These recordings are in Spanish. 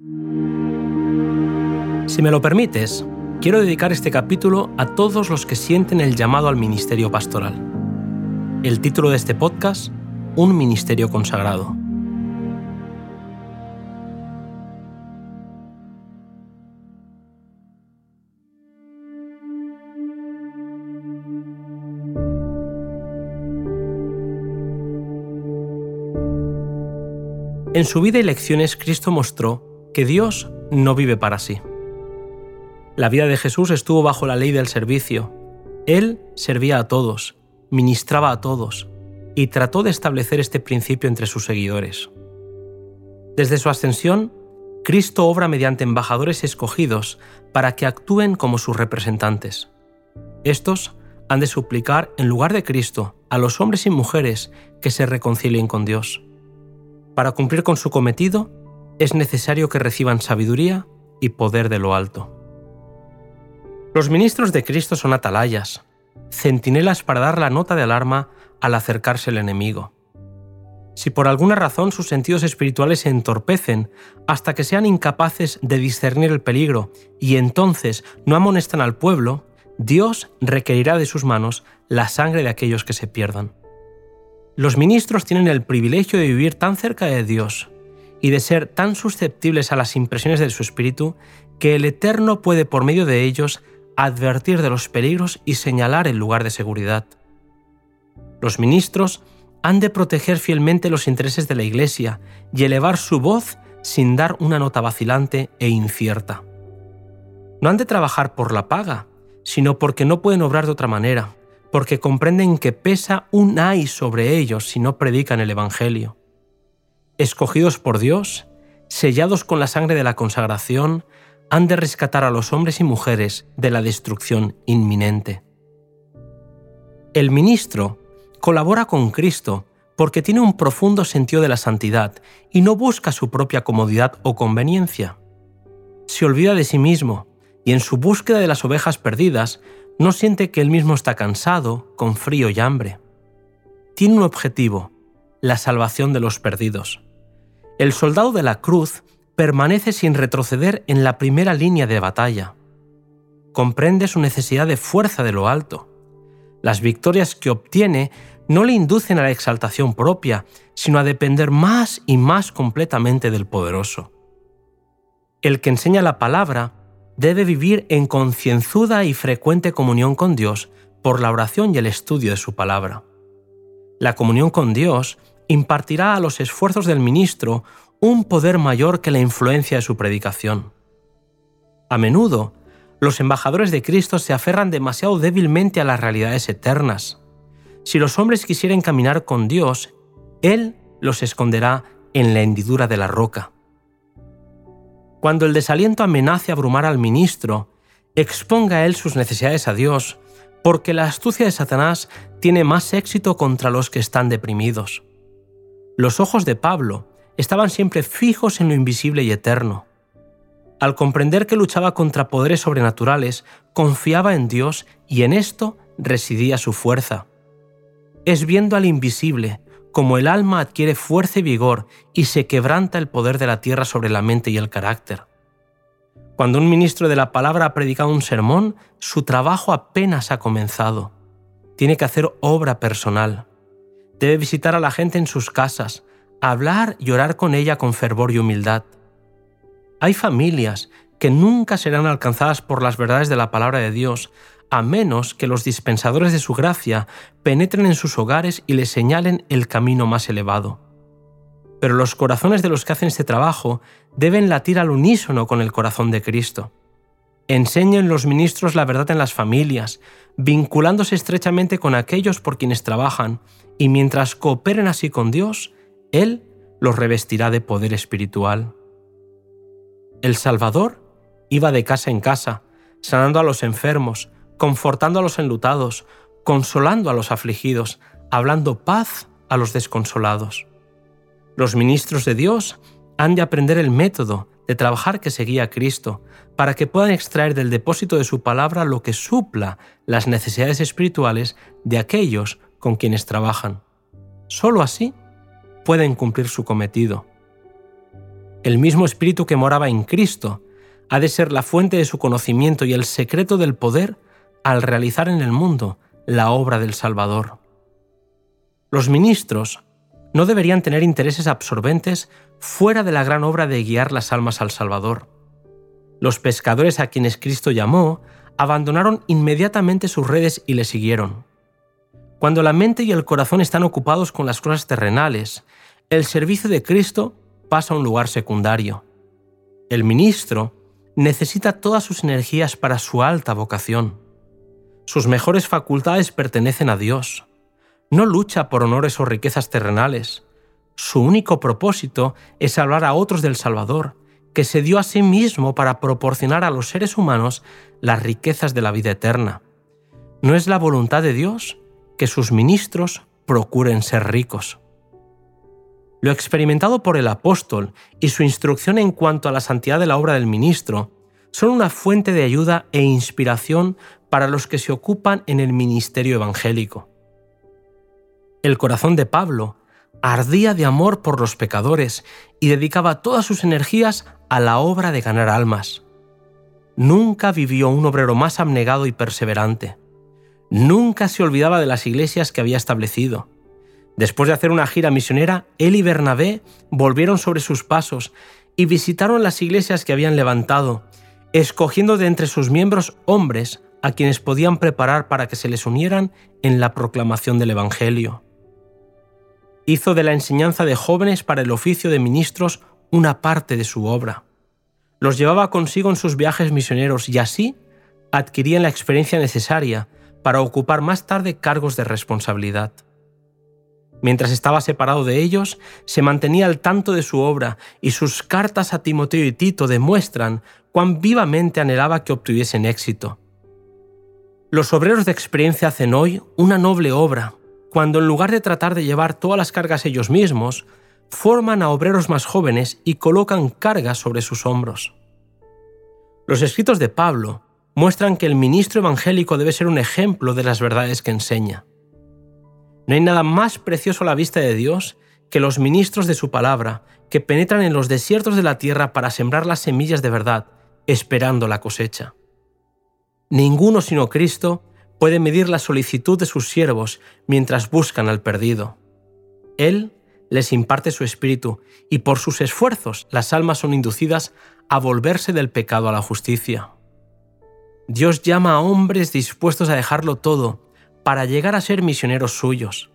Si me lo permites, quiero dedicar este capítulo a todos los que sienten el llamado al ministerio pastoral. El título de este podcast, Un ministerio consagrado. En su vida y lecciones Cristo mostró que Dios no vive para sí. La vida de Jesús estuvo bajo la ley del servicio. Él servía a todos, ministraba a todos y trató de establecer este principio entre sus seguidores. Desde su ascensión, Cristo obra mediante embajadores escogidos para que actúen como sus representantes. Estos han de suplicar en lugar de Cristo a los hombres y mujeres que se reconcilien con Dios. Para cumplir con su cometido, es necesario que reciban sabiduría y poder de lo alto. Los ministros de Cristo son atalayas, centinelas para dar la nota de alarma al acercarse el enemigo. Si por alguna razón sus sentidos espirituales se entorpecen hasta que sean incapaces de discernir el peligro y entonces no amonestan al pueblo, Dios requerirá de sus manos la sangre de aquellos que se pierdan. Los ministros tienen el privilegio de vivir tan cerca de Dios y de ser tan susceptibles a las impresiones de su espíritu que el Eterno puede por medio de ellos advertir de los peligros y señalar el lugar de seguridad. Los ministros han de proteger fielmente los intereses de la Iglesia y elevar su voz sin dar una nota vacilante e incierta. No han de trabajar por la paga, sino porque no pueden obrar de otra manera, porque comprenden que pesa un ay sobre ellos si no predican el Evangelio. Escogidos por Dios, sellados con la sangre de la consagración, han de rescatar a los hombres y mujeres de la destrucción inminente. El ministro colabora con Cristo porque tiene un profundo sentido de la santidad y no busca su propia comodidad o conveniencia. Se olvida de sí mismo y en su búsqueda de las ovejas perdidas no siente que él mismo está cansado, con frío y hambre. Tiene un objetivo, la salvación de los perdidos. El soldado de la cruz permanece sin retroceder en la primera línea de batalla. Comprende su necesidad de fuerza de lo alto. Las victorias que obtiene no le inducen a la exaltación propia, sino a depender más y más completamente del poderoso. El que enseña la palabra debe vivir en concienzuda y frecuente comunión con Dios por la oración y el estudio de su palabra. La comunión con Dios impartirá a los esfuerzos del ministro un poder mayor que la influencia de su predicación. A menudo, los embajadores de Cristo se aferran demasiado débilmente a las realidades eternas. Si los hombres quisieren caminar con Dios, Él los esconderá en la hendidura de la roca. Cuando el desaliento amenace abrumar al ministro, exponga a él sus necesidades a Dios, porque la astucia de Satanás tiene más éxito contra los que están deprimidos. Los ojos de Pablo estaban siempre fijos en lo invisible y eterno. Al comprender que luchaba contra poderes sobrenaturales, confiaba en Dios y en esto residía su fuerza. Es viendo al invisible, como el alma adquiere fuerza y vigor y se quebranta el poder de la tierra sobre la mente y el carácter. Cuando un ministro de la palabra ha predicado un sermón, su trabajo apenas ha comenzado. Tiene que hacer obra personal. Debe visitar a la gente en sus casas, hablar y orar con ella con fervor y humildad. Hay familias que nunca serán alcanzadas por las verdades de la palabra de Dios a menos que los dispensadores de su gracia penetren en sus hogares y les señalen el camino más elevado. Pero los corazones de los que hacen este trabajo deben latir al unísono con el corazón de Cristo. Enseñen los ministros la verdad en las familias, vinculándose estrechamente con aquellos por quienes trabajan, y mientras cooperen así con Dios, Él los revestirá de poder espiritual. El Salvador iba de casa en casa, sanando a los enfermos, confortando a los enlutados, consolando a los afligidos, hablando paz a los desconsolados. Los ministros de Dios han de aprender el método de trabajar que seguía Cristo, para que puedan extraer del depósito de su palabra lo que supla las necesidades espirituales de aquellos con quienes trabajan. Solo así pueden cumplir su cometido. El mismo Espíritu que moraba en Cristo ha de ser la fuente de su conocimiento y el secreto del poder al realizar en el mundo la obra del Salvador. Los ministros no deberían tener intereses absorbentes fuera de la gran obra de guiar las almas al Salvador. Los pescadores a quienes Cristo llamó abandonaron inmediatamente sus redes y le siguieron. Cuando la mente y el corazón están ocupados con las cosas terrenales, el servicio de Cristo pasa a un lugar secundario. El ministro necesita todas sus energías para su alta vocación. Sus mejores facultades pertenecen a Dios. No lucha por honores o riquezas terrenales. Su único propósito es hablar a otros del Salvador, que se dio a sí mismo para proporcionar a los seres humanos las riquezas de la vida eterna. No es la voluntad de Dios que sus ministros procuren ser ricos. Lo experimentado por el apóstol y su instrucción en cuanto a la santidad de la obra del ministro son una fuente de ayuda e inspiración para los que se ocupan en el ministerio evangélico. El corazón de Pablo ardía de amor por los pecadores y dedicaba todas sus energías a la obra de ganar almas. Nunca vivió un obrero más abnegado y perseverante. Nunca se olvidaba de las iglesias que había establecido. Después de hacer una gira misionera, él y Bernabé volvieron sobre sus pasos y visitaron las iglesias que habían levantado, escogiendo de entre sus miembros hombres a quienes podían preparar para que se les unieran en la proclamación del Evangelio. Hizo de la enseñanza de jóvenes para el oficio de ministros una parte de su obra. Los llevaba consigo en sus viajes misioneros y así adquirían la experiencia necesaria para ocupar más tarde cargos de responsabilidad. Mientras estaba separado de ellos, se mantenía al tanto de su obra y sus cartas a Timoteo y Tito demuestran cuán vivamente anhelaba que obtuviesen éxito. Los obreros de experiencia hacen hoy una noble obra, cuando en lugar de tratar de llevar todas las cargas ellos mismos, forman a obreros más jóvenes y colocan cargas sobre sus hombros. Los escritos de Pablo muestran que el ministro evangélico debe ser un ejemplo de las verdades que enseña. No hay nada más precioso a la vista de Dios que los ministros de su palabra, que penetran en los desiertos de la tierra para sembrar las semillas de verdad, esperando la cosecha. Ninguno sino Cristo puede medir la solicitud de sus siervos mientras buscan al perdido. Él les imparte su espíritu y por sus esfuerzos las almas son inducidas a volverse del pecado a la justicia. Dios llama a hombres dispuestos a dejarlo todo para llegar a ser misioneros suyos.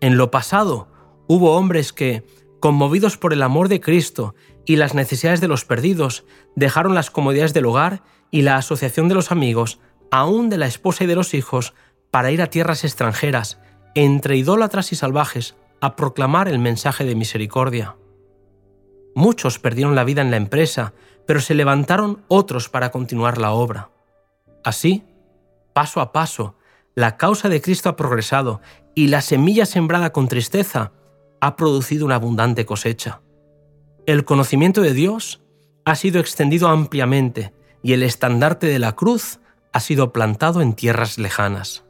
En lo pasado hubo hombres que, conmovidos por el amor de Cristo y las necesidades de los perdidos, dejaron las comodidades del hogar y la asociación de los amigos, aún de la esposa y de los hijos, para ir a tierras extranjeras, entre idólatras y salvajes, a proclamar el mensaje de misericordia. Muchos perdieron la vida en la empresa, pero se levantaron otros para continuar la obra. Así, paso a paso, la causa de Cristo ha progresado y la semilla sembrada con tristeza ha producido una abundante cosecha. El conocimiento de Dios ha sido extendido ampliamente y el estandarte de la cruz ha sido plantado en tierras lejanas.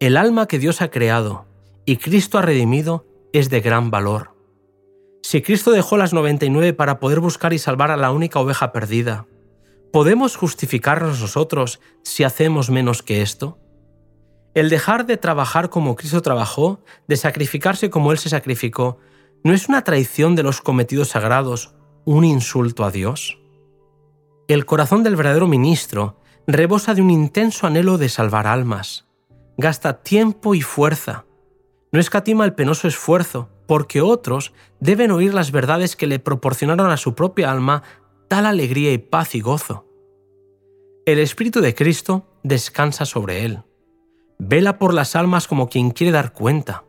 El alma que Dios ha creado y Cristo ha redimido es de gran valor. Si Cristo dejó las 99 para poder buscar y salvar a la única oveja perdida, ¿podemos justificarnos nosotros si hacemos menos que esto? El dejar de trabajar como Cristo trabajó, de sacrificarse como Él se sacrificó, ¿no es una traición de los cometidos sagrados, un insulto a Dios? El corazón del verdadero ministro rebosa de un intenso anhelo de salvar almas. Gasta tiempo y fuerza, no escatima el penoso esfuerzo, porque otros deben oír las verdades que le proporcionaron a su propia alma tal alegría y paz y gozo. El Espíritu de Cristo descansa sobre él. Vela por las almas como quien quiere dar cuenta.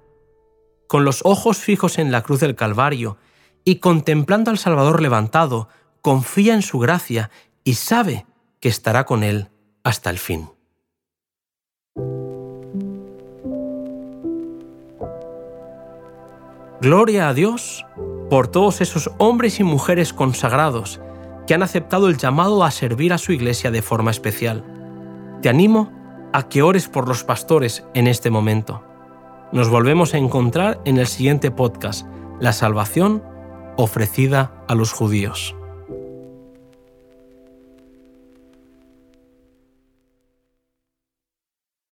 Con los ojos fijos en la cruz del Calvario y contemplando al Salvador levantado, confía en su gracia y sabe que estará con él hasta el fin. Gloria a Dios por todos esos hombres y mujeres consagrados que han aceptado el llamado a servir a su iglesia de forma especial. Te animo a que ores por los pastores en este momento. Nos volvemos a encontrar en el siguiente podcast, La salvación ofrecida a los judíos.